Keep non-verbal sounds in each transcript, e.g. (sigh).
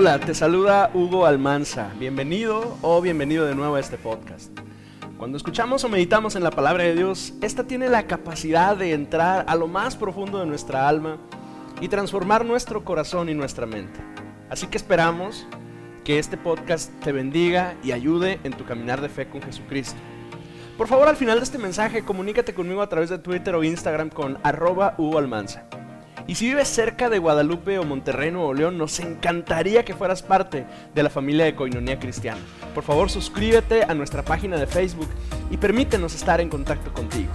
Hola, te saluda Hugo Almanza. Bienvenido o bienvenido de nuevo a este podcast. Cuando escuchamos o meditamos en la palabra de Dios, esta tiene la capacidad de entrar a lo más profundo de nuestra alma y transformar nuestro corazón y nuestra mente. Así que esperamos que este podcast te bendiga y ayude en tu caminar de fe con Jesucristo. Por favor, al final de este mensaje, comunícate conmigo a través de Twitter o Instagram con arroba Hugo Almanza. Y si vives cerca de Guadalupe o Monterrey, Nuevo León, nos encantaría que fueras parte de la familia de Coinonía Cristiana. Por favor, suscríbete a nuestra página de Facebook y permítenos estar en contacto contigo.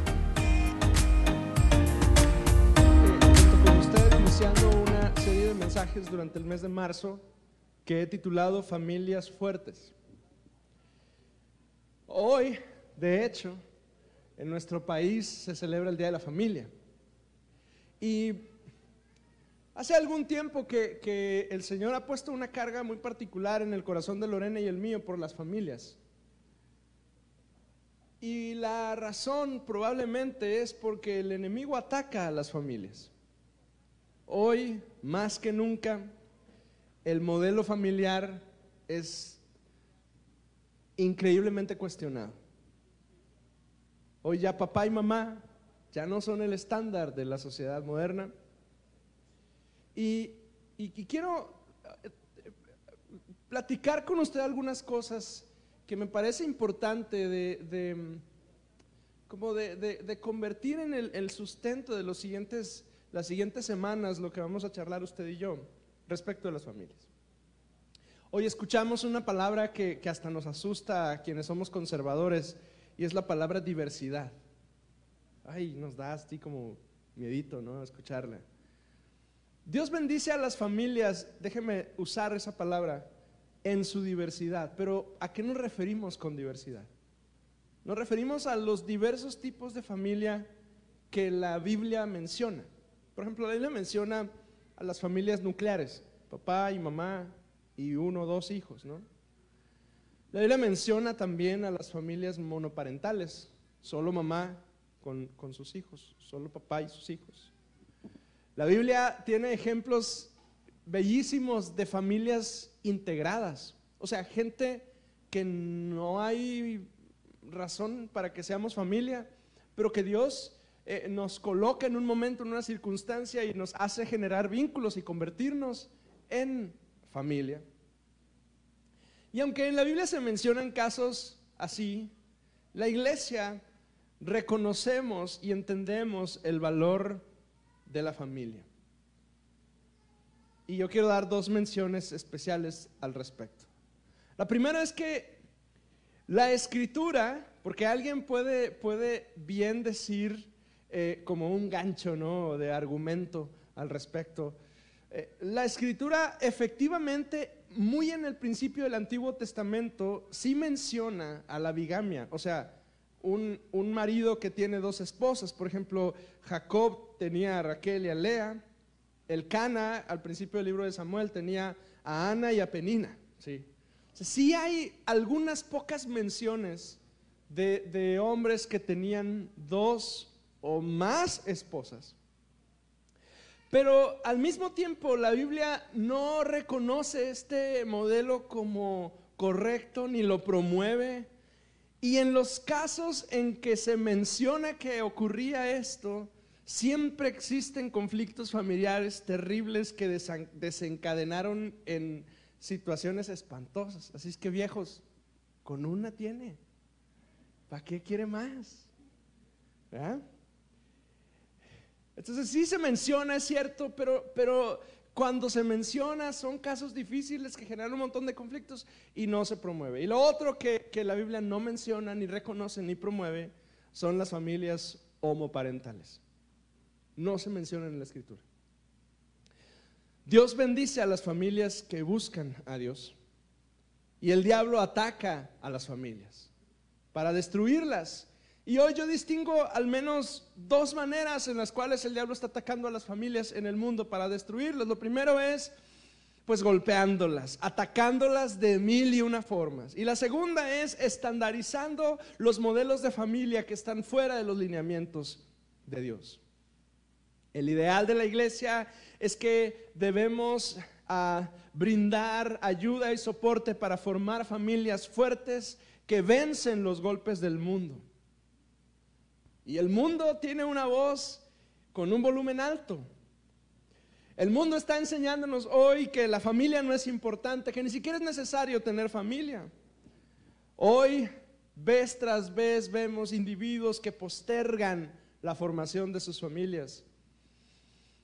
Con ustedes iniciando una serie de mensajes durante el mes de marzo que he titulado Familias Fuertes. Hoy, de hecho, en nuestro país se celebra el Día de la Familia. Y hace algún tiempo que, que el Señor ha puesto una carga muy particular en el corazón de Lorena y el mío por las familias. Y la razón probablemente es porque el enemigo ataca a las familias. Hoy, más que nunca, el modelo familiar es increíblemente cuestionado. Hoy ya papá y mamá ya no son el estándar de la sociedad moderna. Y, quiero eh, platicar con usted algunas cosas que me parece importante de, como de, convertir en el, sustento de los siguientes, las siguientes semanas lo que vamos a charlar usted y yo respecto de las familias. Hoy escuchamos una palabra que, que hasta nos asusta a quienes somos conservadores y es la palabra diversidad. Ay, nos da así como miedito, ¿no? Escucharla. Dios bendice a las familias, déjeme usar esa palabra, en su diversidad. Pero ¿a qué nos referimos con diversidad? Nos referimos a los diversos tipos de familia que la Biblia menciona. Por ejemplo, la Biblia menciona a las familias nucleares, papá y mamá y uno o dos hijos, ¿no? La Biblia menciona también a las familias monoparentales, solo mamá con, con sus hijos, solo papá y sus hijos. La Biblia tiene ejemplos bellísimos de familias integradas, o sea, gente que no hay razón para que seamos familia, pero que Dios eh, nos coloca en un momento, en una circunstancia y nos hace generar vínculos y convertirnos en familia. Y aunque en la Biblia se mencionan casos así, la iglesia reconocemos y entendemos el valor de la familia. Y yo quiero dar dos menciones especiales al respecto. La primera es que la escritura, porque alguien puede, puede bien decir eh, como un gancho ¿no? de argumento al respecto, eh, la escritura efectivamente, muy en el principio del Antiguo Testamento, sí menciona a la bigamia, o sea, un, un marido que tiene dos esposas, por ejemplo, Jacob tenía a Raquel y a Lea, el Cana al principio del libro de Samuel tenía a Ana y a Penina, ¿sí? Sí hay algunas pocas menciones de, de hombres que tenían dos o más esposas. Pero al mismo tiempo la Biblia no reconoce este modelo como correcto ni lo promueve. Y en los casos en que se menciona que ocurría esto, siempre existen conflictos familiares terribles que desencadenaron en situaciones espantosas. Así es que viejos, con una tiene. ¿Para qué quiere más? ¿Verdad? Entonces sí se menciona, es cierto, pero, pero cuando se menciona son casos difíciles que generan un montón de conflictos y no se promueve. Y lo otro que, que la Biblia no menciona, ni reconoce, ni promueve, son las familias homoparentales. No se mencionan en la escritura. Dios bendice a las familias que buscan a Dios y el diablo ataca a las familias para destruirlas. Y hoy yo distingo al menos dos maneras en las cuales el diablo está atacando a las familias en el mundo para destruirlas. Lo primero es pues golpeándolas, atacándolas de mil y una formas. Y la segunda es estandarizando los modelos de familia que están fuera de los lineamientos de Dios. El ideal de la iglesia es que debemos a brindar ayuda y soporte para formar familias fuertes que vencen los golpes del mundo. Y el mundo tiene una voz con un volumen alto. El mundo está enseñándonos hoy que la familia no es importante, que ni siquiera es necesario tener familia. Hoy, vez tras vez, vemos individuos que postergan la formación de sus familias.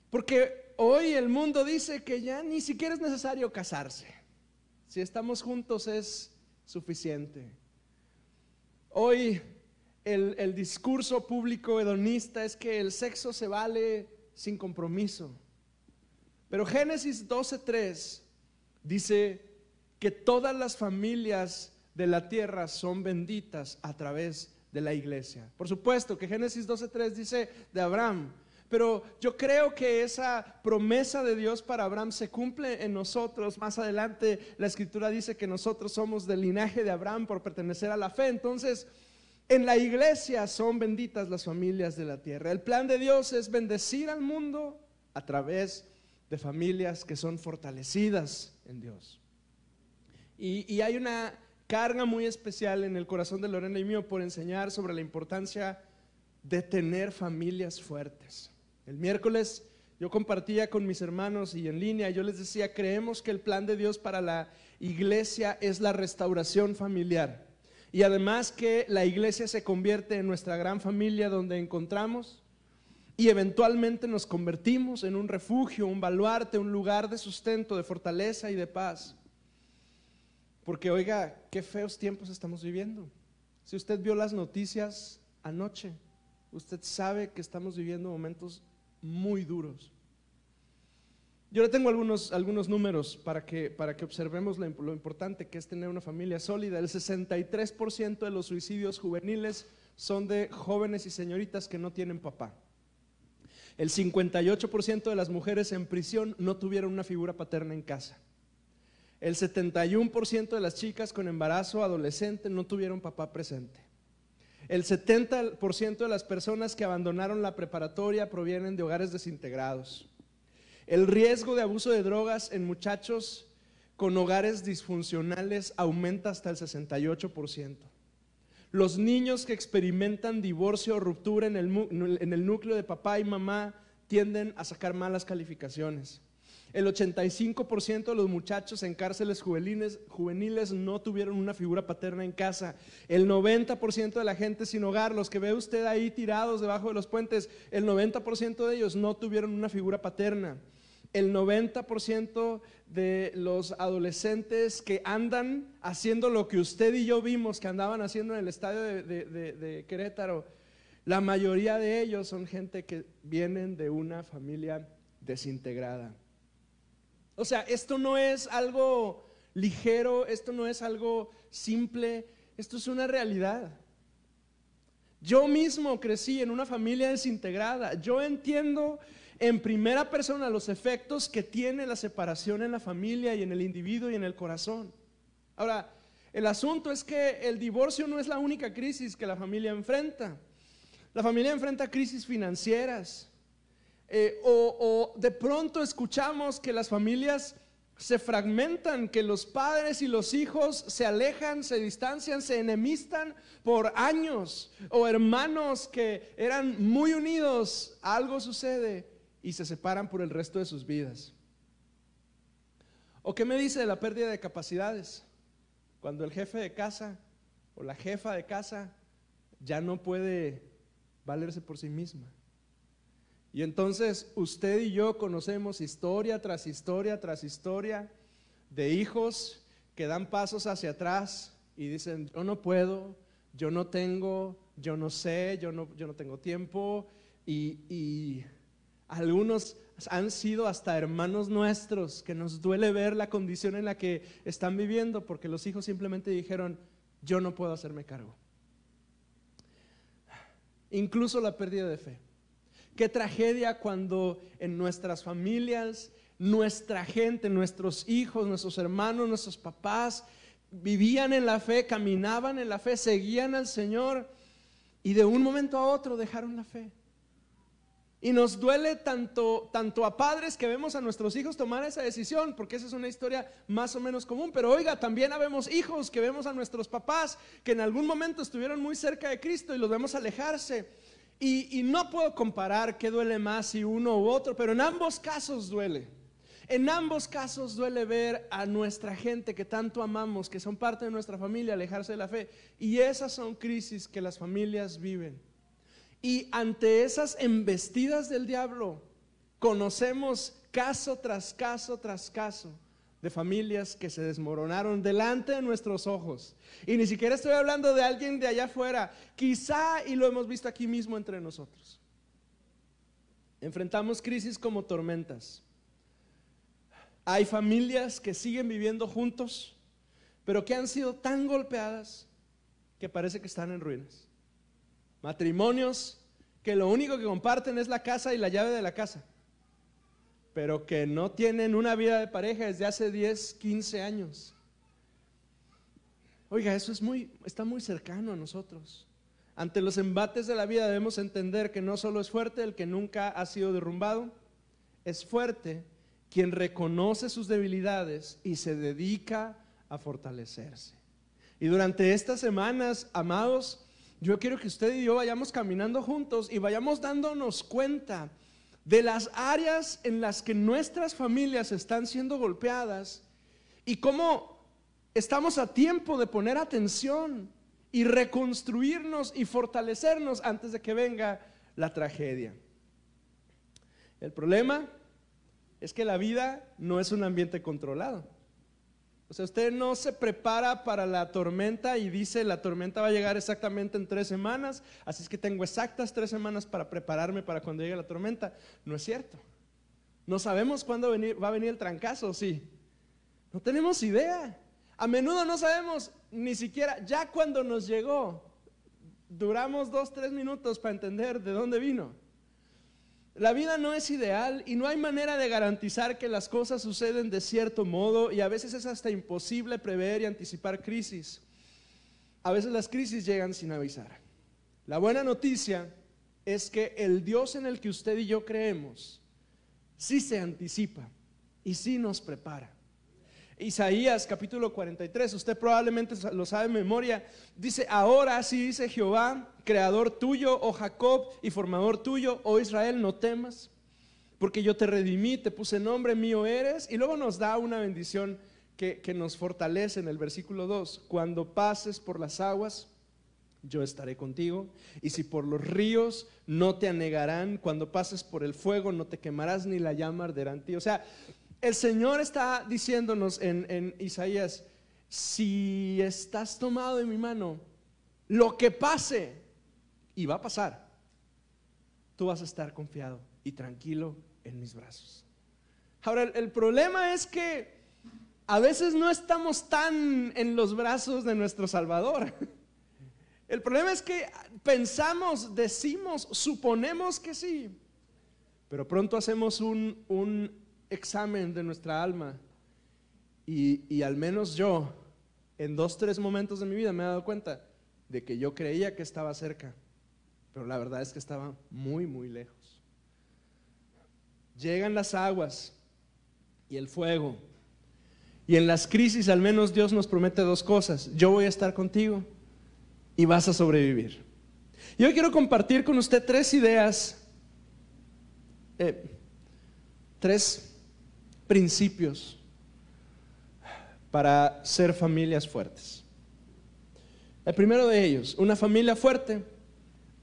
Porque hoy el mundo dice que ya ni siquiera es necesario casarse. Si estamos juntos es suficiente. Hoy el, discurso público hedonista es que el sexo se vale sin compromiso. Pero Génesis 12.3 dice que todas las familias de la tierra son benditas a través de la iglesia. Por supuesto que Génesis 12.3 dice de Abraham, pero yo creo que esa promesa de Dios para Abraham se cumple en nosotros. Más adelante la escritura dice que nosotros somos del linaje de Abraham por pertenecer a la fe. Entonces, en la iglesia son benditas las familias de la tierra. El plan de Dios es bendecir al mundo a través de familias que son fortalecidas en Dios. Y, hay una carga muy especial en el corazón de Lorena y mío por enseñar sobre la importancia de tener familias fuertes. El miércoles yo compartía con mis hermanos y en línea, yo les decía, creemos que el plan de Dios para la iglesia es la restauración familiar. Y además que la iglesia se convierte en nuestra gran familia donde encontramos y eventualmente nos convertimos en un refugio, un baluarte, un lugar de sustento, de fortaleza y de paz. Porque oiga, qué feos tiempos estamos viviendo. Si usted vio las noticias anoche, usted sabe que estamos viviendo momentos muy duros. Yo le tengo algunos, algunos números para que, para que observemos lo, lo importante que es tener una familia sólida. El 63% de los suicidios juveniles son de jóvenes y señoritas que no tienen papá. El 58% de las mujeres en prisión no tuvieron una figura paterna en casa. El 71% de las chicas con embarazo adolescente no tuvieron papá presente. El 70% de las personas que abandonaron la preparatoria provienen de hogares desintegrados. El riesgo de abuso de drogas en muchachos con hogares disfuncionales aumenta hasta el 68%. Los niños que experimentan divorcio o ruptura en el, núcleo de papá y mamá tienden a sacar malas calificaciones. El 85% de los muchachos en cárceles juveniles, juveniles, no tuvieron una figura paterna en casa. El 90% de la gente sin hogar, los que ve usted ahí tirados debajo de los puentes, el 90% de ellos no tuvieron una figura paterna el 90% de los adolescentes que andan haciendo lo que usted y yo vimos que andaban haciendo en el estadio de, Querétaro, la mayoría de ellos son gente que vienen de una familia desintegrada. O sea, esto no es algo ligero, esto no es algo simple, esto es una realidad. Yo mismo crecí en una familia desintegrada. Yo entiendo en primera persona los efectos que tiene la separación en la familia y en el individuo y en el corazón. Ahora, el asunto es que el divorcio no es la única crisis que la familia enfrenta. La familia enfrenta crisis financieras. Eh, o, o de pronto escuchamos que las familias se fragmentan, que los padres y los hijos se alejan, se distancian, se enemistan por años, o hermanos que eran muy unidos, algo sucede y se separan por el resto de sus vidas. ¿O qué me dice de la pérdida de capacidades? Cuando el jefe de casa o la jefa de casa ya no puede valerse por sí misma. Y entonces usted y yo conocemos historia tras historia tras historia de hijos que dan pasos hacia atrás y dicen, yo no puedo, yo no tengo, yo no sé, yo no, yo no tengo tiempo y algunos han sido hasta hermanos nuestros que nos duele ver la condición en la que están viviendo porque los hijos simplemente dijeron, yo no puedo hacerme cargo. Incluso la pérdida de fe. Qué tragedia cuando en nuestras familias, nuestra gente, nuestros hijos, nuestros hermanos, nuestros papás vivían en la fe, caminaban en la fe, seguían al Señor y de un momento a otro dejaron la fe. Y nos duele tanto, tanto a padres que vemos a nuestros hijos tomar esa decisión, porque esa es una historia más o menos común. Pero oiga, también habemos hijos que vemos a nuestros papás que en algún momento estuvieron muy cerca de Cristo y los vemos alejarse. Y, y no puedo comparar qué duele más si uno u otro, pero en ambos casos duele. En ambos casos duele ver a nuestra gente que tanto amamos, que son parte de nuestra familia, alejarse de la fe. Y esas son crisis que las familias viven. Y ante esas embestidas del diablo, conocemos caso tras caso tras caso de familias que se desmoronaron delante de nuestros ojos. Y ni siquiera estoy hablando de alguien de allá afuera, quizá y lo hemos visto aquí mismo entre nosotros. Enfrentamos crisis como tormentas. Hay familias que siguen viviendo juntos, pero que han sido tan golpeadas que parece que están en ruinas. Matrimonios que lo único que comparten es la casa y la llave de la casa, pero que no tienen una vida de pareja desde hace 10, 15 años. Oiga, eso es muy, está muy cercano a nosotros. Ante los embates de la vida debemos entender que no solo es fuerte el que nunca ha sido derrumbado, es fuerte quien reconoce sus debilidades y se dedica a fortalecerse. Y durante estas semanas, amados, yo quiero que usted y yo vayamos caminando juntos y vayamos dándonos cuenta de las áreas en las que nuestras familias están siendo golpeadas y cómo estamos a tiempo de poner atención y reconstruirnos y fortalecernos antes de que venga la tragedia. El problema es que la vida no es un ambiente controlado. O sea, usted no se prepara para la tormenta y dice la tormenta va a llegar exactamente en tres semanas, así es que tengo exactas tres semanas para prepararme para cuando llegue la tormenta. No es cierto. No sabemos cuándo va a venir el trancazo, sí. No tenemos idea. A menudo no sabemos ni siquiera, ya cuando nos llegó, duramos dos, tres minutos para entender de dónde vino. La vida no es ideal y no hay manera de garantizar que las cosas suceden de cierto modo y a veces es hasta imposible prever y anticipar crisis. A veces las crisis llegan sin avisar. La buena noticia es que el Dios en el que usted y yo creemos sí se anticipa y sí nos prepara. Isaías capítulo 43, usted probablemente lo sabe en memoria, dice, ahora sí dice Jehová, creador tuyo, oh Jacob, y formador tuyo, oh Israel, no temas, porque yo te redimí, te puse nombre, mío eres, y luego nos da una bendición que, que nos fortalece en el versículo 2, cuando pases por las aguas, yo estaré contigo. Y si por los ríos no te anegarán, cuando pases por el fuego no te quemarás ni la llama arderá en ti. O sea, el Señor está diciéndonos en, Isaías, si estás tomado de mi mano, lo que pase, y va a pasar, tú vas a estar confiado y tranquilo en mis brazos. Ahora, el, el problema es que a veces no estamos tan en los brazos de nuestro Salvador. El problema es que pensamos, decimos, suponemos que sí, pero pronto hacemos un, un examen de nuestra alma y, al menos yo, en dos, tres momentos de mi vida me he dado cuenta de que yo creía que estaba cerca, pero la verdad es que estaba muy, muy lejos. Llegan las aguas y el fuego. Y en las crisis al menos Dios nos promete dos cosas. Yo voy a estar contigo y vas a sobrevivir. Yo quiero compartir con usted tres ideas, eh, tres principios para ser familias fuertes. El primero de ellos, una familia fuerte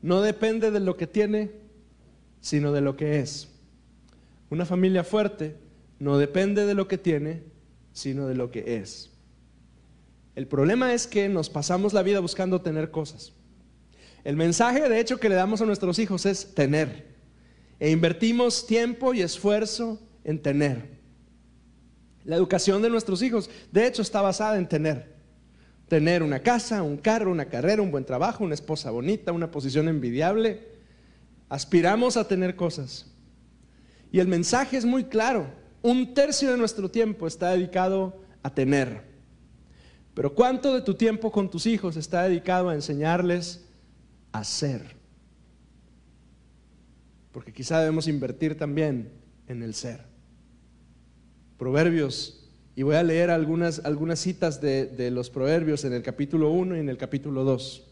no depende de lo que tiene, sino de lo que es. Una familia fuerte no depende de lo que tiene, sino de lo que es. El problema es que nos pasamos la vida buscando tener cosas. El mensaje, de hecho, que le damos a nuestros hijos es tener. E invertimos tiempo y esfuerzo en tener. La educación de nuestros hijos, de hecho, está basada en tener. Tener una casa, un carro, una carrera, un buen trabajo, una esposa bonita, una posición envidiable. Aspiramos a tener cosas. Y el mensaje es muy claro. Un tercio de nuestro tiempo está dedicado a tener. Pero ¿cuánto de tu tiempo con tus hijos está dedicado a enseñarles a ser? porque quizá debemos invertir también en el ser. Proverbios, y voy a leer algunas, algunas citas de, de los proverbios en el capítulo 1 y en el capítulo 2.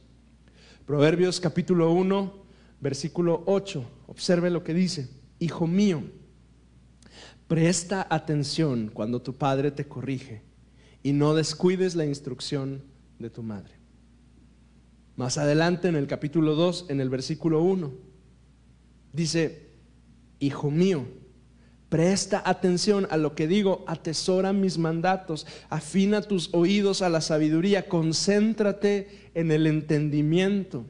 Proverbios capítulo 1, versículo 8. Observe lo que dice. Hijo mío, presta atención cuando tu padre te corrige y no descuides la instrucción de tu madre. Más adelante en el capítulo 2, en el versículo 1, dice, Hijo mío, presta atención a lo que digo, atesora mis mandatos, afina tus oídos a la sabiduría, concéntrate en el entendimiento,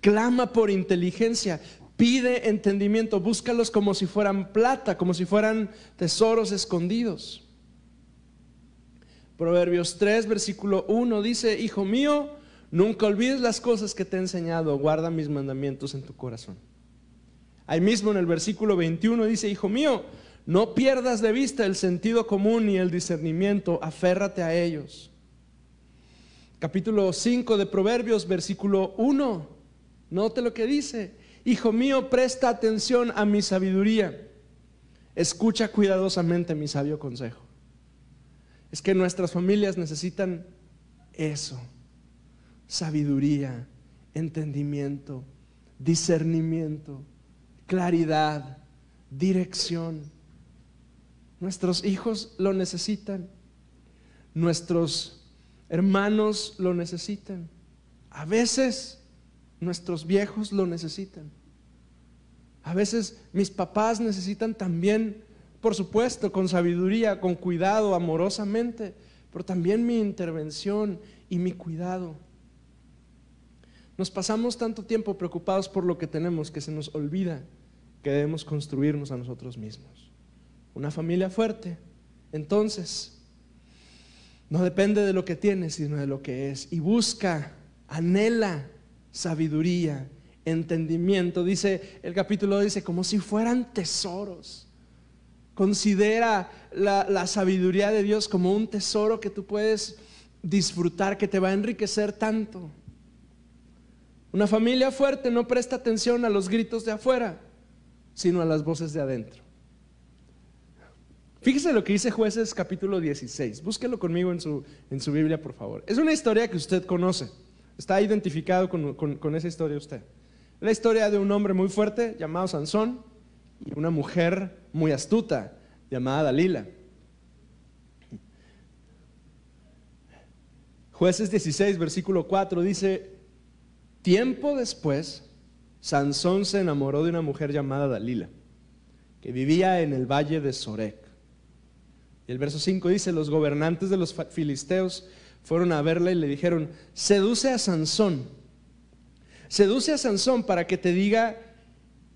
clama por inteligencia, pide entendimiento, búscalos como si fueran plata, como si fueran tesoros escondidos. Proverbios 3, versículo 1 dice, Hijo mío, Nunca olvides las cosas que te he enseñado, guarda mis mandamientos en tu corazón. Ahí mismo en el versículo 21 dice, Hijo mío, no pierdas de vista el sentido común y el discernimiento, aférrate a ellos. Capítulo 5 de Proverbios, versículo 1, note lo que dice, Hijo mío, presta atención a mi sabiduría, escucha cuidadosamente mi sabio consejo. Es que nuestras familias necesitan eso sabiduría, entendimiento, discernimiento, claridad, dirección. Nuestros hijos lo necesitan, nuestros hermanos lo necesitan, a veces nuestros viejos lo necesitan, a veces mis papás necesitan también, por supuesto, con sabiduría, con cuidado, amorosamente, pero también mi intervención y mi cuidado. Nos pasamos tanto tiempo preocupados por lo que tenemos que se nos olvida que debemos construirnos a nosotros mismos. Una familia fuerte, entonces, no depende de lo que tienes, sino de lo que es. Y busca, anhela sabiduría, entendimiento. Dice, el capítulo dice, como si fueran tesoros. Considera la, la sabiduría de Dios como un tesoro que tú puedes disfrutar, que te va a enriquecer tanto. Una familia fuerte no presta atención a los gritos de afuera, sino a las voces de adentro. Fíjese lo que dice jueces capítulo 16. Búsquelo conmigo en su, en su Biblia, por favor. Es una historia que usted conoce. Está identificado con, con esa historia usted. La historia de un hombre muy fuerte llamado Sansón y una mujer muy astuta llamada Dalila. Jueces 16, versículo 4 dice, Tiempo después, Sansón se enamoró de una mujer llamada Dalila, que vivía en el valle de Sorek. Y el verso 5 dice, los gobernantes de los filisteos fueron a verla y le dijeron, seduce a Sansón, seduce a Sansón para que te diga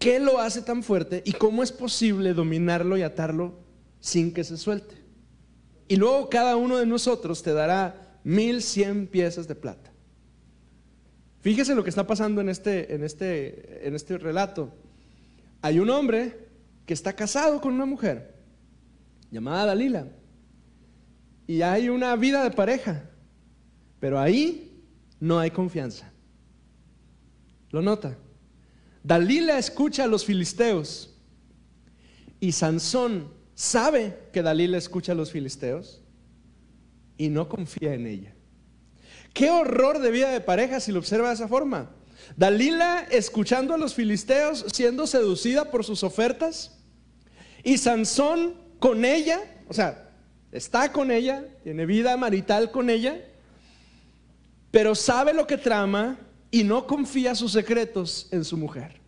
qué lo hace tan fuerte y cómo es posible dominarlo y atarlo sin que se suelte. Y luego cada uno de nosotros te dará mil cien piezas de plata. Fíjese lo que está pasando en este, en este, en este relato. Hay un hombre que está casado con una mujer llamada Dalila. Y hay una vida de pareja. Pero ahí no hay confianza. ¿Lo nota? Dalila escucha a los filisteos. Y Sansón sabe que Dalila escucha a los filisteos y no confía en ella. Qué horror de vida de pareja si lo observa de esa forma. Dalila escuchando a los filisteos siendo seducida por sus ofertas y Sansón con ella, o sea, está con ella, tiene vida marital con ella, pero sabe lo que trama y no confía sus secretos en su mujer.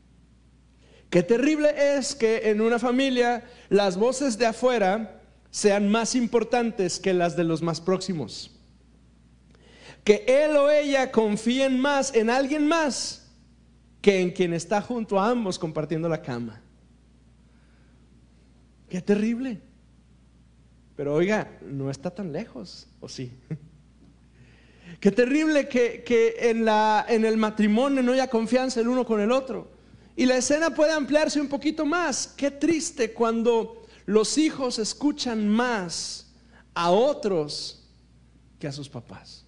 Qué terrible es que en una familia las voces de afuera sean más importantes que las de los más próximos que él o ella confíen más en alguien más que en quien está junto a ambos compartiendo la cama. Qué terrible. Pero oiga, no está tan lejos, ¿o sí? (laughs) Qué terrible que, en, la, en el matrimonio no haya confianza el uno con el otro. Y la escena puede ampliarse un poquito más. Qué triste cuando los hijos escuchan más a otros que a sus papás.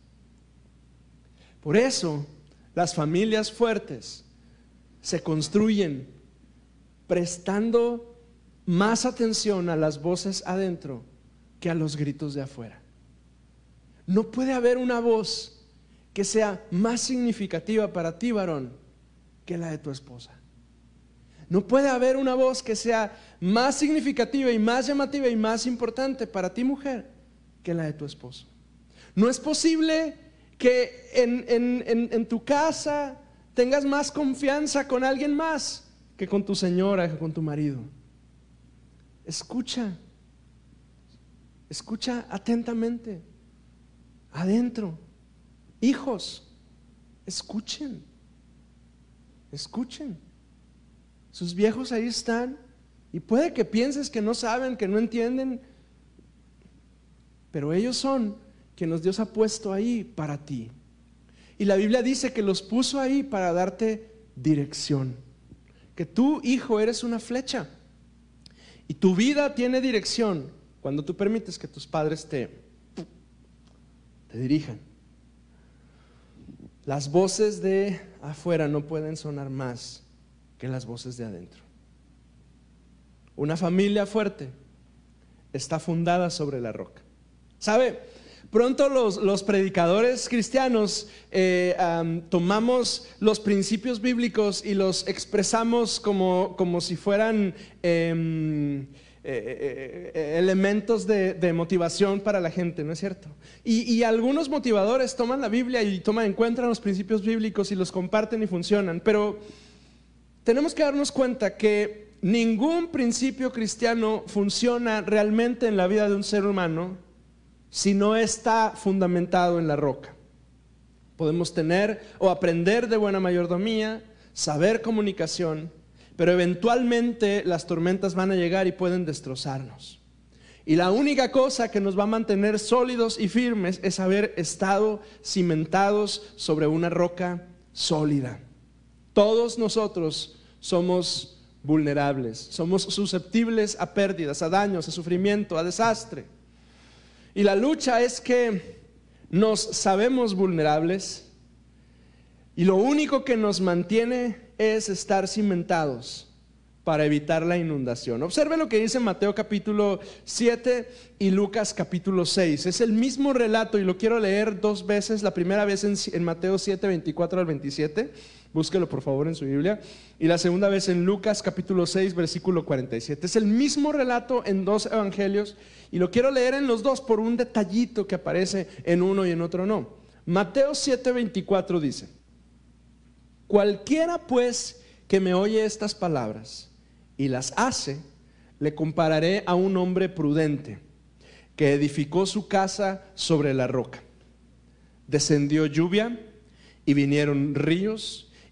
Por eso las familias fuertes se construyen prestando más atención a las voces adentro que a los gritos de afuera. No puede haber una voz que sea más significativa para ti, varón, que la de tu esposa. No puede haber una voz que sea más significativa y más llamativa y más importante para ti, mujer, que la de tu esposo. No es posible que en, tu casa tengas más confianza con alguien más que con tu señora, con tu marido. Escucha, escucha atentamente, adentro. Hijos, escuchen, escuchen. Sus viejos ahí están y puede que pienses que no saben, que no entienden, pero ellos son quienes Dios ha puesto ahí para ti. Y la Biblia dice que los puso ahí para darte dirección. Que tú, hijo, eres una flecha. Y tu vida tiene dirección cuando tú permites que tus padres te, te dirijan. Las voces de afuera no pueden sonar más que las voces de adentro. Una familia fuerte está fundada sobre la roca. ¿Sabe? Pronto los, predicadores cristianos eh, tomamos los principios bíblicos y los expresamos como, como si fueran em, eh, eh, elementos de, motivación para la gente, ¿no es cierto? Y, y, algunos motivadores toman la Biblia y toman, encuentran los principios bíblicos y los comparten y funcionan, pero tenemos que darnos cuenta que ningún principio cristiano funciona realmente en la vida de un ser humano si no está fundamentado en la roca. Podemos tener o aprender de buena mayordomía, saber comunicación, pero eventualmente las tormentas van a llegar y pueden destrozarnos. Y la única cosa que nos va a mantener sólidos y firmes es haber estado cimentados sobre una roca sólida. Todos nosotros somos vulnerables, somos susceptibles a pérdidas, a daños, a sufrimiento, a desastre. Y la lucha es que nos sabemos vulnerables y lo único que nos mantiene es estar cimentados para evitar la inundación. Observe lo que dice Mateo capítulo 7 y Lucas capítulo 6. Es el mismo relato y lo quiero leer dos veces. La primera vez en, Mateo 7, 24 al 27 Búsquelo por favor en su Biblia. Y la segunda vez en Lucas capítulo 6, versículo 47. Es el mismo relato en dos evangelios y lo quiero leer en los dos por un detallito que aparece en uno y en otro no. Mateo 7, 24 dice, cualquiera pues que me oye estas palabras y las hace, le compararé a un hombre prudente que edificó su casa sobre la roca. Descendió lluvia y vinieron ríos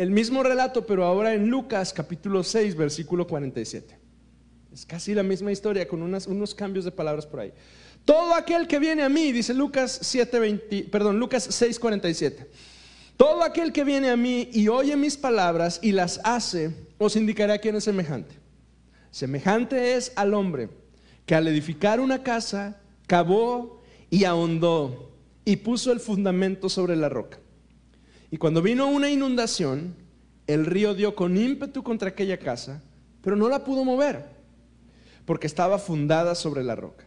el mismo relato, pero ahora en Lucas capítulo 6, versículo 47. Es casi la misma historia con unos cambios de palabras por ahí. Todo aquel que viene a mí, dice Lucas 7, perdón, Lucas 6, 47. Todo aquel que viene a mí y oye mis palabras y las hace, os indicará quién es semejante. Semejante es al hombre que al edificar una casa, cavó y ahondó y puso el fundamento sobre la roca. Y cuando vino una inundación, el río dio con ímpetu contra aquella casa, pero no la pudo mover, porque estaba fundada sobre la roca.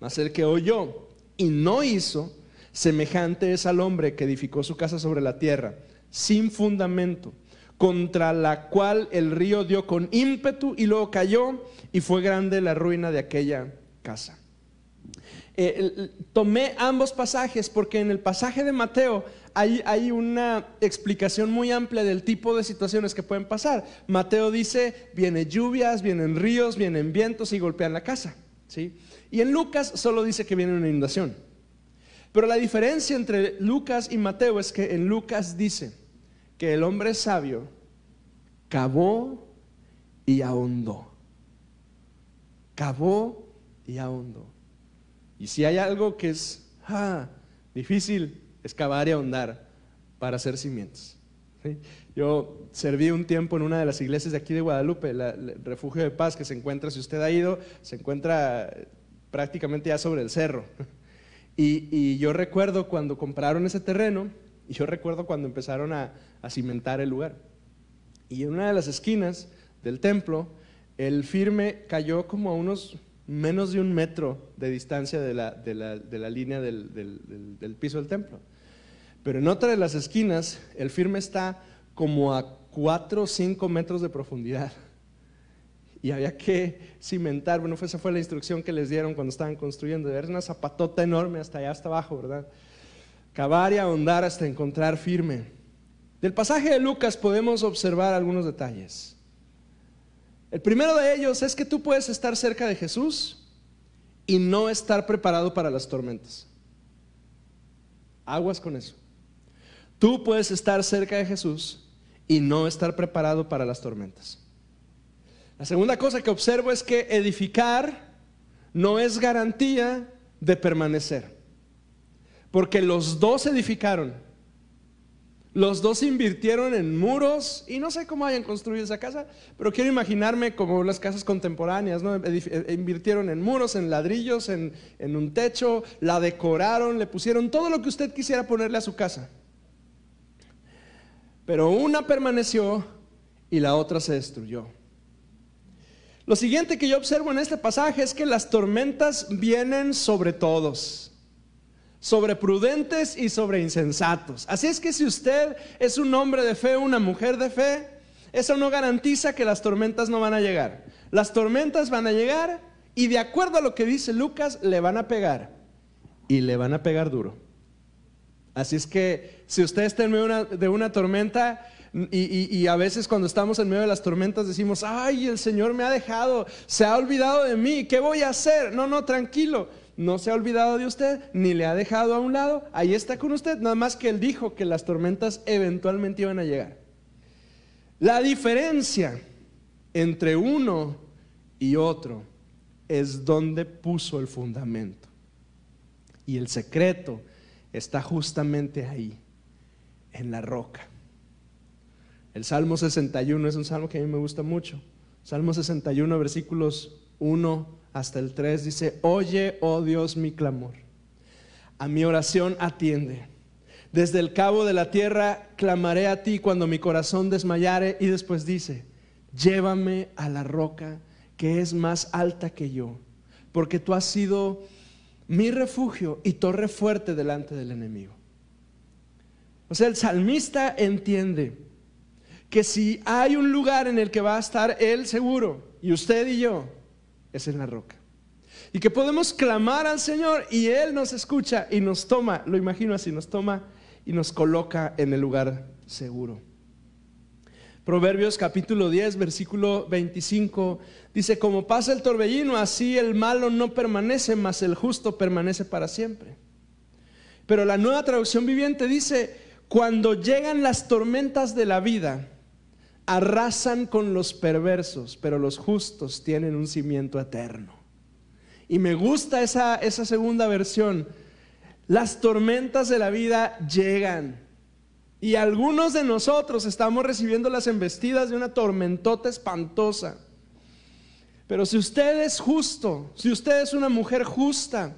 Mas el que oyó y no hizo, semejante es al hombre que edificó su casa sobre la tierra, sin fundamento, contra la cual el río dio con ímpetu y luego cayó y fue grande la ruina de aquella casa. Eh, tomé ambos pasajes porque en el pasaje de Mateo hay, una explicación muy amplia del tipo de situaciones que pueden pasar. Mateo dice, vienen lluvias, vienen ríos, vienen vientos y golpean la casa. ¿sí? Y en Lucas solo dice que viene una inundación. Pero la diferencia entre Lucas y Mateo es que en Lucas dice que el hombre sabio cavó y ahondó. Cavó y ahondó. Y si hay algo que es ah, difícil, es cavar y ahondar para hacer cimientos. Yo serví un tiempo en una de las iglesias de aquí de Guadalupe, el refugio de paz que se encuentra, si usted ha ido, se encuentra prácticamente ya sobre el cerro. Y, yo recuerdo cuando compraron ese terreno, y yo recuerdo cuando empezaron a, cimentar el lugar. Y en una de las esquinas del templo, el firme cayó como a unos menos de un metro de distancia de la, línea del, piso del templo. Pero en otra de las esquinas, el firme está como a 4 o 5 metros de profundidad. Y había que cimentar, bueno, esa fue la instrucción que les dieron cuando estaban construyendo, ver una zapatota enorme hasta allá, hasta abajo, ¿verdad? Cavar y ahondar hasta encontrar firme. Del pasaje de Lucas podemos observar algunos detalles. El primero de ellos es que tú puedes estar cerca de Jesús y no estar preparado para las tormentas. Aguas con eso. Tú puedes estar cerca de Jesús y no estar preparado para las tormentas. La segunda cosa que observo es que edificar no es garantía de permanecer. Porque los dos edificaron. Los dos invirtieron en muros y no sé cómo hayan construido esa casa, pero quiero imaginarme como las casas contemporáneas, ¿no? Eh, invirtieron en muros, en ladrillos, en, en un techo, la decoraron, le pusieron todo lo que usted quisiera ponerle a su casa. Pero una permaneció y la otra se destruyó. Lo siguiente que yo observo en este pasaje es que las tormentas vienen sobre todos, sobre prudentes y sobre insensatos. Así es que si usted es un hombre de fe, una mujer de fe, eso no garantiza que las tormentas no van a llegar. Las tormentas van a llegar y de acuerdo a lo que dice Lucas, le van a pegar y le van a pegar duro. Así es que si usted está en medio de una, tormenta y, a veces cuando estamos en medio de las tormentas decimos, ay, el Señor me ha dejado, se ha olvidado de mí, ¿qué voy a hacer? No, no, tranquilo, no se ha olvidado de usted, ni le ha dejado a un lado, ahí está con usted, nada más que Él dijo que las tormentas eventualmente iban a llegar. La diferencia entre uno y otro es donde puso el fundamento. Y el secreto está justamente ahí, en la roca. El Salmo 61 es un salmo que a mí me gusta mucho. Salmo 61, versículos 1 hasta el 3 dice, oye, oh Dios, mi clamor. A mi oración atiende. Desde el cabo de la tierra clamaré a ti cuando mi corazón desmayare y después dice, llévame a la roca que es más alta que yo, porque tú has sido mi refugio y torre fuerte delante del enemigo. O sea, el salmista entiende que si hay un lugar en el que va a estar él seguro, y usted y yo, es en la roca. Y que podemos clamar al Señor y Él nos escucha y nos toma, lo imagino así, nos toma y nos coloca en el lugar seguro. Proverbios capítulo 10, versículo 25 dice, como pasa el torbellino, así el malo no permanece, mas el justo permanece para siempre. Pero la nueva traducción viviente dice, cuando llegan las tormentas de la vida, arrasan con los perversos, pero los justos tienen un cimiento eterno. Y me gusta esa, esa segunda versión. Las tormentas de la vida llegan y algunos de nosotros estamos recibiendo las embestidas de una tormentota espantosa. Pero si usted es justo, si usted es una mujer justa,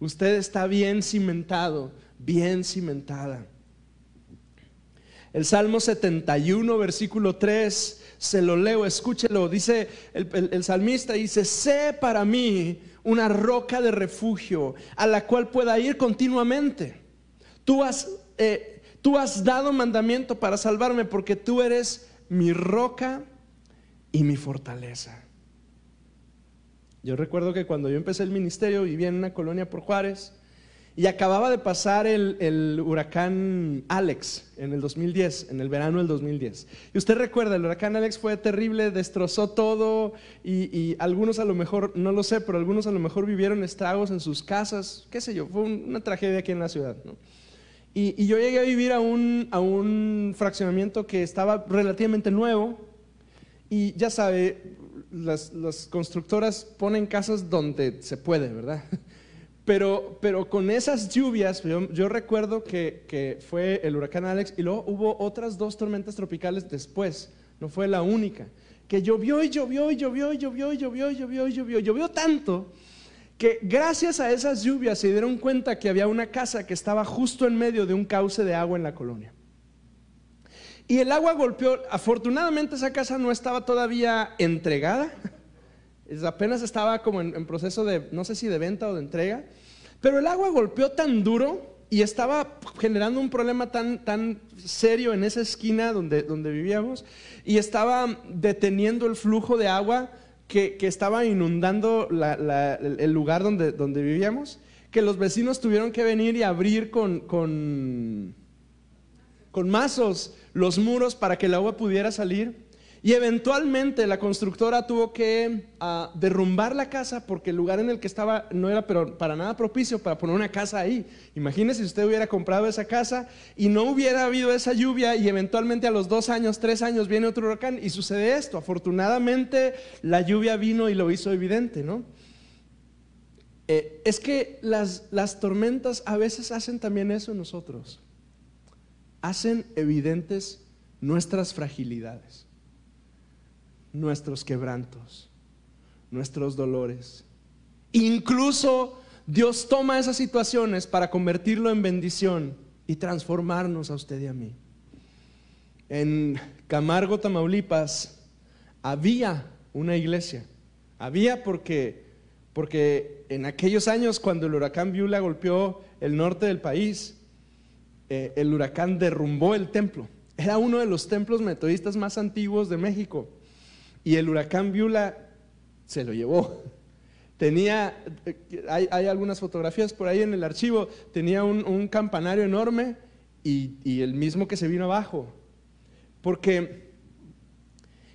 usted está bien cimentado, bien cimentada. El Salmo 71, versículo 3, se lo leo, escúchelo, dice el, salmista, dice, sé para mí una roca de refugio a la cual pueda ir continuamente. Tú has... Eh, Tú has dado mandamiento para salvarme porque tú eres mi roca y mi fortaleza. Yo recuerdo que cuando yo empecé el ministerio vivía en una colonia por Juárez y acababa de pasar el, huracán Alex en el 2010, en el verano del 2010. Y usted recuerda, el huracán Alex fue terrible, destrozó todo y, y, algunos a lo mejor, no lo sé, pero algunos a lo mejor vivieron estragos en sus casas, qué sé yo, fue una tragedia aquí en la ciudad. ¿no? Y, yo llegué a vivir a un, fraccionamiento que estaba relativamente nuevo. Y ya sabe, las, las constructoras ponen casas donde se puede, ¿verdad? (laughs) Pero, pero con esas lluvias, yo, yo recuerdo que, que, fue el huracán Alex y luego hubo otras dos tormentas tropicales después, no fue la única, que llovió y llovió y llovió y llovió y llovió y llovió y llovió, llovió tanto que gracias a esas lluvias se dieron cuenta que había una casa que estaba justo en medio de un cauce de agua en la colonia. Y el agua golpeó, afortunadamente esa casa no estaba todavía entregada, apenas estaba como en, proceso de, no sé si de venta o de entrega, pero el agua golpeó tan duro y estaba generando un problema tan, tan serio en esa esquina donde, donde vivíamos y estaba deteniendo el flujo de agua que, que estaba inundando la, el lugar donde, donde vivíamos, que los vecinos tuvieron que venir y abrir con, con, con mazos los muros para que el agua pudiera salir. Y eventualmente la constructora tuvo que uh, derrumbar la casa porque el lugar en el que estaba no era para nada propicio para poner una casa ahí. Imagínese si usted hubiera comprado esa casa y no hubiera habido esa lluvia y eventualmente a los dos años, tres años viene otro huracán y sucede esto. Afortunadamente la lluvia vino y lo hizo evidente, ¿no? Eh, es que las, las tormentas a veces hacen también eso en nosotros. Hacen evidentes nuestras fragilidades nuestros quebrantos, nuestros dolores. Incluso Dios toma esas situaciones para convertirlo en bendición y transformarnos a usted y a mí. En Camargo, Tamaulipas, había una iglesia. Había porque, porque en aquellos años cuando el huracán Viula golpeó el norte del país, eh, el huracán derrumbó el templo. Era uno de los templos metodistas más antiguos de México y el huracán Viula se lo llevó. Tenía, hay, algunas fotografías por ahí en el archivo, tenía un, campanario enorme y, y, el mismo que se vino abajo. Porque,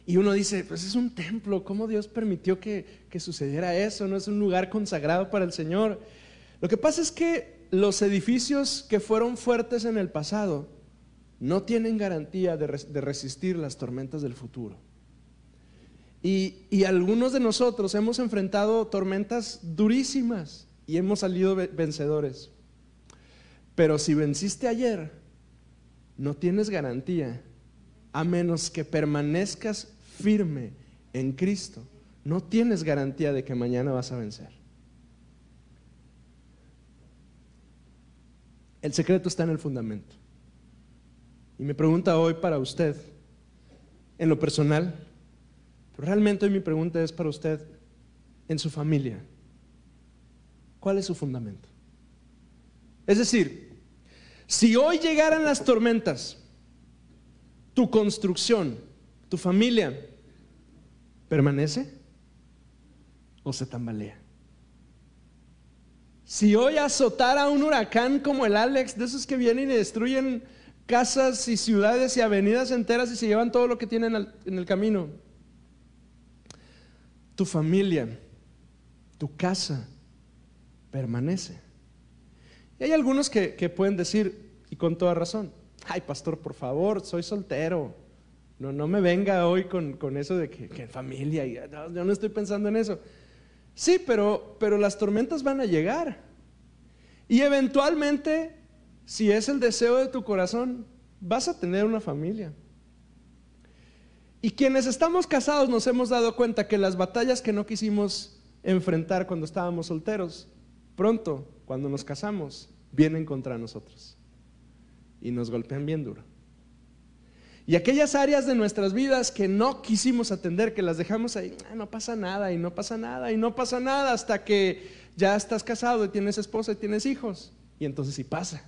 y uno dice, pues es un templo, ¿cómo Dios permitió que, sucediera eso? No es un lugar consagrado para el Señor. Lo que pasa es que los edificios que fueron fuertes en el pasado no tienen garantía de resistir las tormentas del futuro. Y, algunos de nosotros hemos enfrentado tormentas durísimas y hemos salido vencedores. Pero si venciste ayer, no tienes garantía, a menos que permanezcas firme en Cristo. No tienes garantía de que mañana vas a vencer. El secreto está en el fundamento. Y mi pregunta hoy para usted, en lo personal, pero realmente hoy mi pregunta es para usted, en su familia, ¿cuál es su fundamento? Es decir, si hoy llegaran las tormentas, tu construcción, tu familia, ¿permanece o se tambalea? Si hoy azotara un huracán como el Alex, de esos que vienen y destruyen casas y ciudades y avenidas enteras y se llevan todo lo que tienen en el camino, tu familia, tu casa permanece. Y hay algunos que, que, pueden decir, y con toda razón, ay pastor, por favor, soy soltero. No, no me venga hoy con, con eso de que, familia, y, yo no estoy pensando en eso. Sí, pero, pero las tormentas van a llegar. Y eventualmente, si es el deseo de tu corazón, vas a tener una familia. Y quienes estamos casados nos hemos dado cuenta que las batallas que no quisimos enfrentar cuando estábamos solteros, pronto, cuando nos casamos, vienen contra nosotros y nos golpean bien duro. Y aquellas áreas de nuestras vidas que no quisimos atender, que las dejamos ahí, ah, no pasa nada y no pasa nada y no pasa nada hasta que ya estás casado y tienes esposa y tienes hijos. Y entonces sí pasa.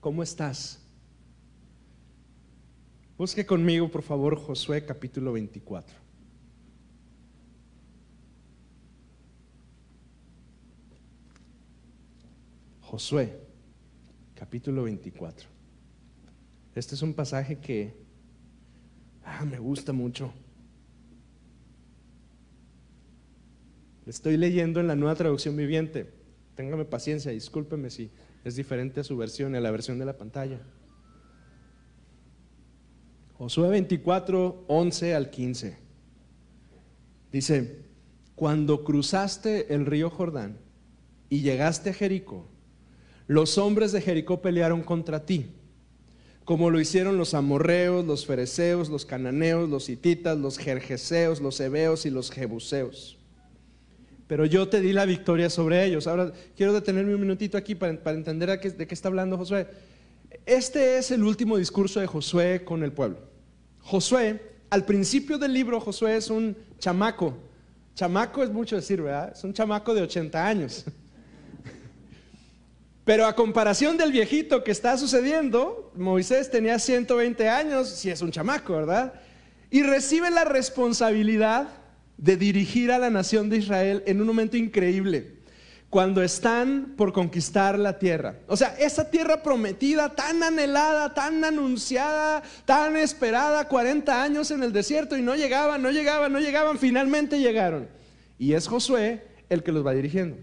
¿Cómo estás? Busque conmigo, por favor, Josué capítulo 24. Josué capítulo 24. Este es un pasaje que ah, me gusta mucho. Estoy leyendo en la nueva traducción viviente. Téngame paciencia, discúlpeme si es diferente a su versión a la versión de la pantalla. Josué 24, 11 al 15. Dice, cuando cruzaste el río Jordán y llegaste a Jericó, los hombres de Jericó pelearon contra ti, como lo hicieron los amorreos, los fereceos, los cananeos, los hititas, los jerjeseos, los hebeos y los jebuseos. Pero yo te di la victoria sobre ellos. Ahora quiero detenerme un minutito aquí para, entender de qué está hablando Josué. Este es el último discurso de Josué con el pueblo. Josué, al principio del libro, Josué es un chamaco. Chamaco es mucho decir, ¿verdad? Es un chamaco de 80 años. (laughs) Pero a comparación del viejito que está sucediendo, Moisés tenía 120 años, si es un chamaco, ¿verdad? Y recibe la responsabilidad de dirigir a la nación de Israel en un momento increíble, cuando están por conquistar la tierra. O sea, esa tierra prometida, tan anhelada, tan anunciada, tan esperada, 40 años en el desierto y no llegaban, no llegaban, no llegaban, finalmente llegaron. Y es Josué el que los va dirigiendo.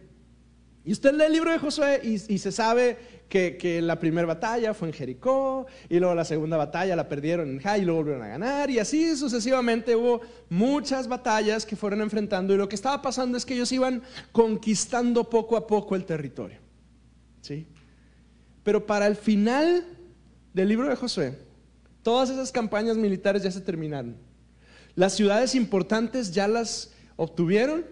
Y usted lee el libro de Josué y, se sabe que, la primera batalla fue en Jericó, y luego la segunda batalla la perdieron en Jai y luego volvieron a ganar, y así sucesivamente hubo muchas batallas que fueron enfrentando, y lo que estaba pasando es que ellos iban conquistando poco a poco el territorio. ¿sí? Pero para el final del libro de Josué, todas esas campañas militares ya se terminaron. Las ciudades importantes ya las obtuvieron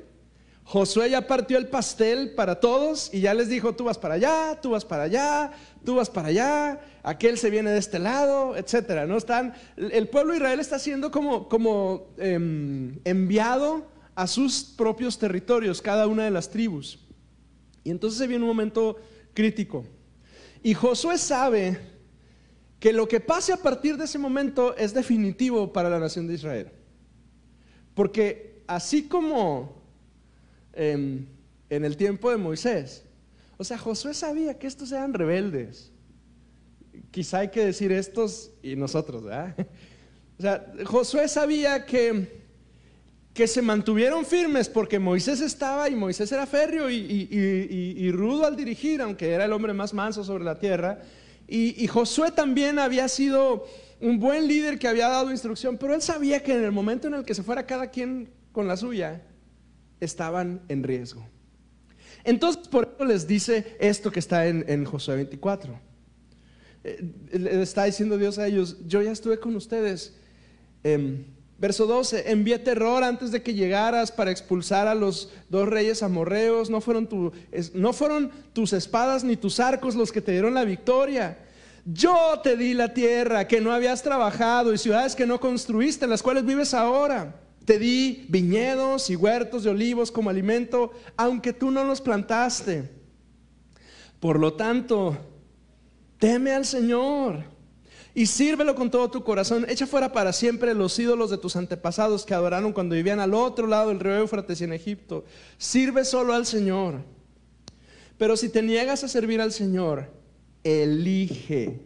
Josué ya partió el pastel para todos y ya les dijo, tú vas para allá, tú vas para allá, tú vas para allá, aquel se viene de este lado, etcétera. ¿no? Están, el pueblo de Israel está siendo como, como em, enviado a sus propios territorios, cada una de las tribus. Y entonces se viene un momento crítico. Y Josué sabe que lo que pase a partir de ese momento es definitivo para la nación de Israel. Porque así como en, el tiempo de Moisés. O sea, Josué sabía que estos eran rebeldes. Quizá hay que decir estos y nosotros, ¿verdad? (laughs) O sea, Josué sabía que, que se mantuvieron firmes porque Moisés estaba y Moisés era férreo y, rudo al dirigir, aunque era el hombre más manso sobre la tierra. y Josué también había sido un buen líder que había dado instrucción, pero él sabía que en el momento en el que se fuera cada quien con la suya, estaban en riesgo. Entonces, por eso les dice esto que está en, Josué 24. Eh, le está diciendo Dios a ellos, yo ya estuve con ustedes. Em, verso 12, envié terror antes de que llegaras para expulsar a los dos reyes amorreos. No fueron, no fueron tus espadas ni tus arcos los que te dieron la victoria. Yo te di la tierra que no habías trabajado y ciudades que no construiste, en las cuales vives ahora. Te di viñedos y huertos de olivos como alimento, aunque tú no los plantaste. Por lo tanto, teme al Señor y sírvelo con todo tu corazón. Echa fuera para siempre los ídolos de tus antepasados que adoraron cuando vivían al otro lado del río Éufrates y en Egipto. Sirve solo al Señor. Pero si te niegas a servir al Señor, elige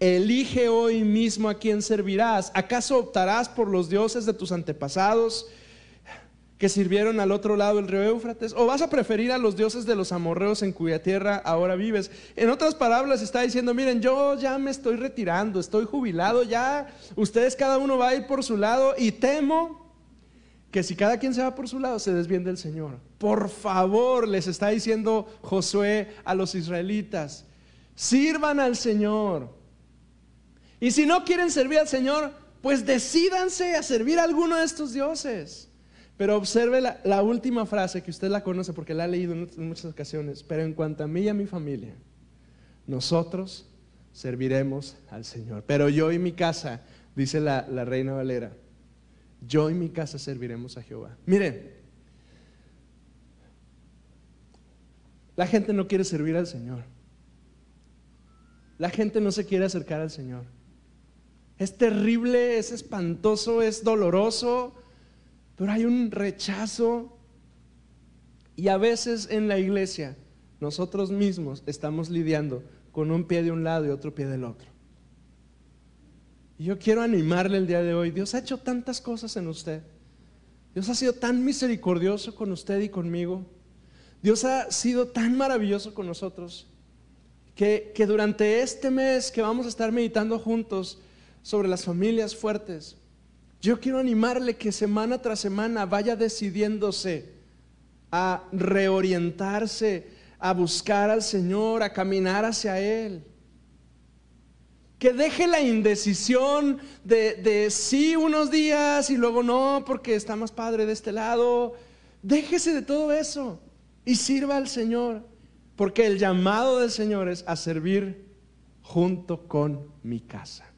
Elige hoy mismo a quién servirás. ¿Acaso optarás por los dioses de tus antepasados que sirvieron al otro lado del río Éufrates? ¿O vas a preferir a los dioses de los amorreos en cuya tierra ahora vives? En otras palabras está diciendo, miren, yo ya me estoy retirando, estoy jubilado, ya ustedes cada uno va a ir por su lado y temo que si cada quien se va por su lado se desvíen del Señor. Por favor, les está diciendo Josué a los israelitas, sirvan al Señor y si no quieren servir al Señor, pues decídanse a servir a alguno de estos dioses. Pero observe la, última frase que usted la conoce porque la ha leído en, muchas ocasiones. Pero en cuanto a mí y a mi familia, nosotros serviremos al Señor. Pero yo y mi casa, dice la, la reina Valera, yo y mi casa serviremos a Jehová. Mire, la gente no quiere servir al Señor. La gente no se quiere acercar al Señor. Es terrible, es espantoso, es doloroso, pero hay un rechazo. Y a veces en la iglesia nosotros mismos estamos lidiando con un pie de un lado y otro pie del otro. Y yo quiero animarle el día de hoy. Dios ha hecho tantas cosas en usted. Dios ha sido tan misericordioso con usted y conmigo. Dios ha sido tan maravilloso con nosotros que, que durante este mes que vamos a estar meditando juntos, sobre las familias fuertes. Yo quiero animarle que semana tras semana vaya decidiéndose a reorientarse, a buscar al Señor, a caminar hacia Él. Que deje la indecisión de, de sí unos días y luego no, porque está más padre de este lado. Déjese de todo eso y sirva al Señor, porque el llamado del Señor es a servir junto con mi casa.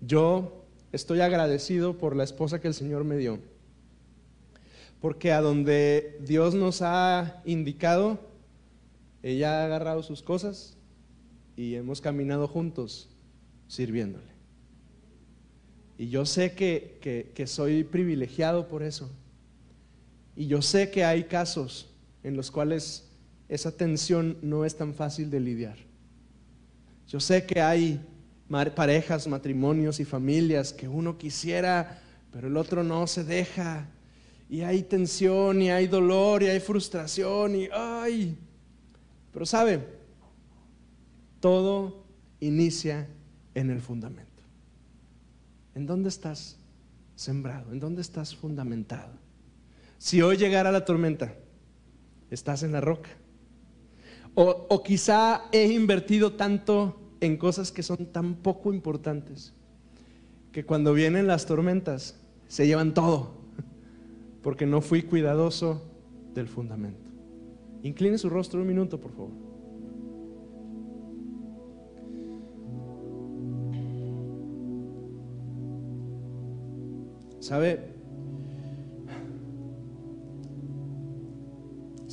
Yo estoy agradecido por la esposa que el Señor me dio, porque a donde Dios nos ha indicado, ella ha agarrado sus cosas y hemos caminado juntos sirviéndole. Y yo sé que, que, soy privilegiado por eso. Y yo sé que hay casos en los cuales esa tensión no es tan fácil de lidiar. Yo sé que hay parejas, matrimonios y familias que uno quisiera, pero el otro no se deja. Y hay tensión, y hay dolor, y hay frustración, y ay. Pero sabe, todo inicia en el fundamento. ¿En dónde estás sembrado? ¿En dónde estás fundamentado? Si hoy llegara la tormenta, estás en la roca. O, o, quizá he invertido tanto en cosas que son tan poco importantes que cuando vienen las tormentas se llevan todo, (laughs) porque no fui cuidadoso del fundamento. Incline su rostro un minuto, por favor. ¿Sabe?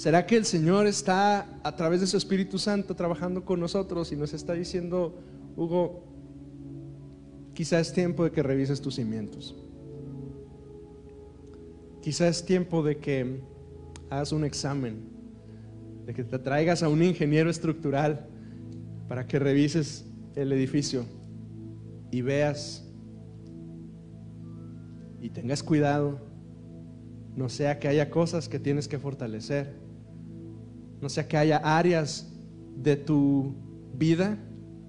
¿Será que el Señor está a través de su Espíritu Santo trabajando con nosotros y nos está diciendo, Hugo, quizá es tiempo de que revises tus cimientos? Quizá es tiempo de que hagas un examen, de que te traigas a un ingeniero estructural para que revises el edificio y veas y tengas cuidado, no sea que haya cosas que tienes que fortalecer, no sea que haya áreas de tu vida,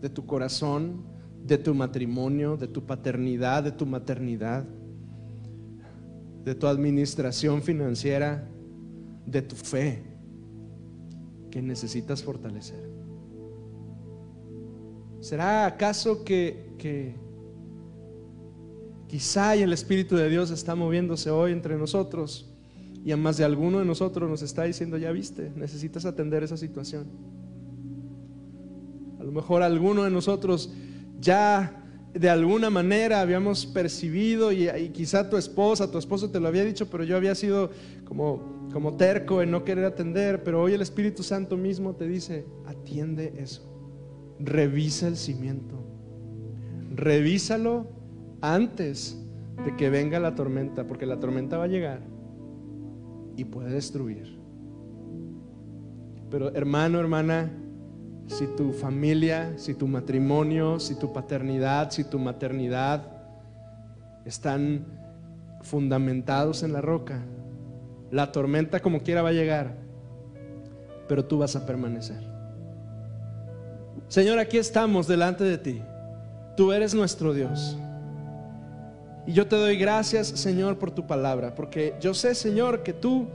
de tu corazón, de tu matrimonio, de tu paternidad, de tu maternidad, de tu administración financiera, de tu fe, que necesitas fortalecer. ¿Será acaso que, que Quizá el Espíritu de Dios está moviéndose hoy entre nosotros y a más de alguno de nosotros nos está diciendo, ya viste, necesitas atender esa situación. A lo mejor alguno de nosotros ya de alguna manera habíamos percibido y, quizá tu esposa, tu esposo te lo había dicho, pero yo había sido como, como terco en no querer atender, pero hoy el Espíritu Santo mismo te dice, atiende eso, revisa el cimiento, revísalo antes de que venga la tormenta, porque la tormenta va a llegar y puede destruir. Pero hermano, hermana, si tu familia, si tu matrimonio, si tu paternidad, si tu maternidad están fundamentados en la roca, la tormenta como quiera va a llegar, pero tú vas a permanecer. Señor, aquí estamos delante de ti. Tú eres nuestro Dios. Y yo te doy gracias, Señor, por tu palabra, porque yo sé, Señor, que tú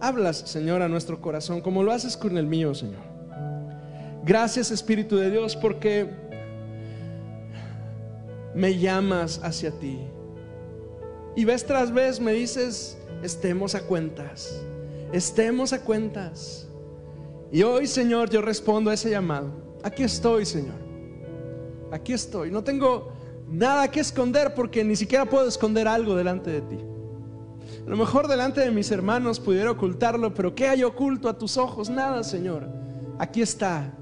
hablas, Señor, a nuestro corazón, como lo haces con el mío, Señor. Gracias, Espíritu de Dios, porque me llamas hacia ti. Y vez tras vez me dices, estemos a cuentas, estemos a cuentas. Y hoy, Señor, yo respondo a ese llamado. Aquí estoy, Señor. Aquí estoy. No tengo nada que esconder porque ni siquiera puedo esconder algo delante de ti. A lo mejor delante de mis hermanos pudiera ocultarlo, pero ¿qué hay oculto a tus ojos? Nada, Señor. Aquí está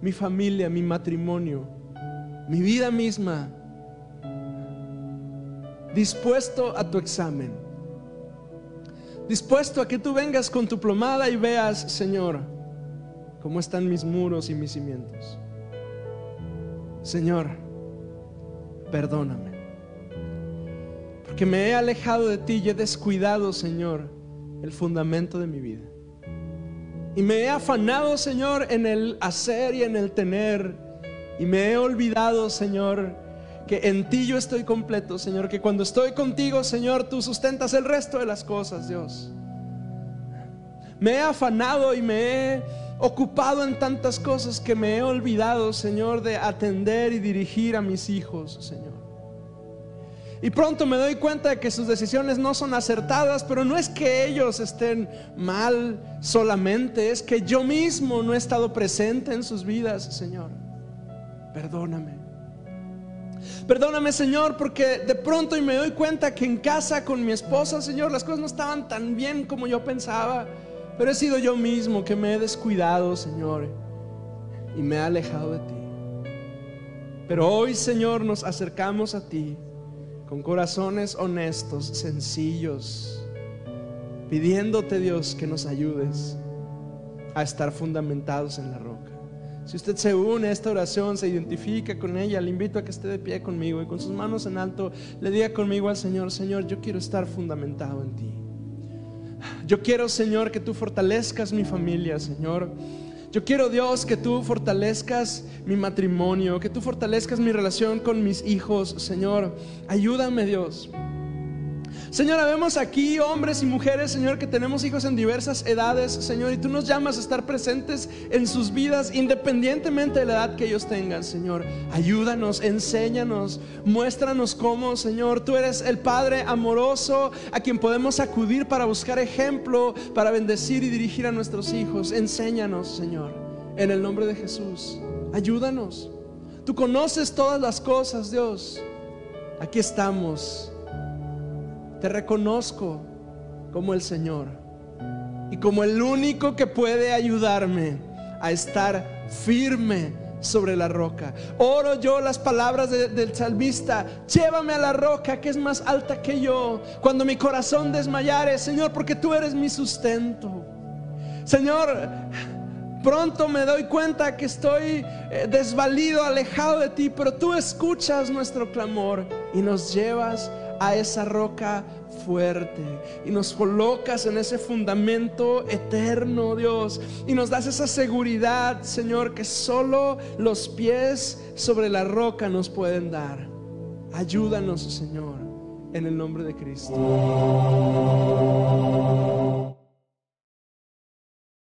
mi familia, mi matrimonio, mi vida misma, dispuesto a tu examen, dispuesto a que tú vengas con tu plomada y veas, Señor, cómo están mis muros y mis cimientos. Señor, perdóname. Porque me he alejado de ti y he descuidado, Señor, el fundamento de mi vida. Y me he afanado, Señor, en el hacer y en el tener. Y me he olvidado, Señor, que en ti yo estoy completo, Señor, que cuando estoy contigo, Señor, tú sustentas el resto de las cosas, Dios. Me he afanado y me he ocupado en tantas cosas que me he olvidado, Señor, de atender y dirigir a mis hijos, Señor. Y pronto me doy cuenta de que sus decisiones no son acertadas, pero no es que ellos estén mal solamente, es que yo mismo no he estado presente en sus vidas, Señor. Perdóname. Perdóname, Señor, porque de pronto y me doy cuenta que en casa con mi esposa, Señor, las cosas no estaban tan bien como yo pensaba. Pero he sido yo mismo que me he descuidado, Señor, y me he alejado de ti. Pero hoy, Señor, nos acercamos a ti con corazones honestos, sencillos, pidiéndote, Dios, que nos ayudes a estar fundamentados en la roca. Si usted se une a esta oración, se identifica con ella, le invito a que esté de pie conmigo y con sus manos en alto le diga conmigo al Señor, Señor, yo quiero estar fundamentado en ti. Yo quiero, Señor, que tú fortalezcas mi familia, Señor. Yo quiero, Dios, que tú fortalezcas mi matrimonio, que tú fortalezcas mi relación con mis hijos, Señor. Ayúdame, Dios. Señor, vemos aquí hombres y mujeres, Señor, que tenemos hijos en diversas edades, Señor, y tú nos llamas a estar presentes en sus vidas independientemente de la edad que ellos tengan, Señor. Ayúdanos, enséñanos, muéstranos cómo, Señor, tú eres el Padre amoroso a quien podemos acudir para buscar ejemplo, para bendecir y dirigir a nuestros hijos. Enséñanos, Señor, en el nombre de Jesús. Ayúdanos. Tú conoces todas las cosas, Dios. Aquí estamos te reconozco como el Señor y como el único que puede ayudarme a estar firme sobre la roca. Oro yo las palabras del salmista, llévame a la roca que es más alta que yo, cuando mi corazón desmayare, Señor, porque tú eres mi sustento. Señor, pronto me doy cuenta que estoy eh, desvalido, alejado de ti, pero tú escuchas nuestro clamor y nos llevas a esa roca fuerte y nos colocas en ese fundamento eterno, Dios, y nos das esa seguridad, Señor, que solo los pies sobre la roca nos pueden dar. Ayúdanos, Señor, en el nombre de Cristo.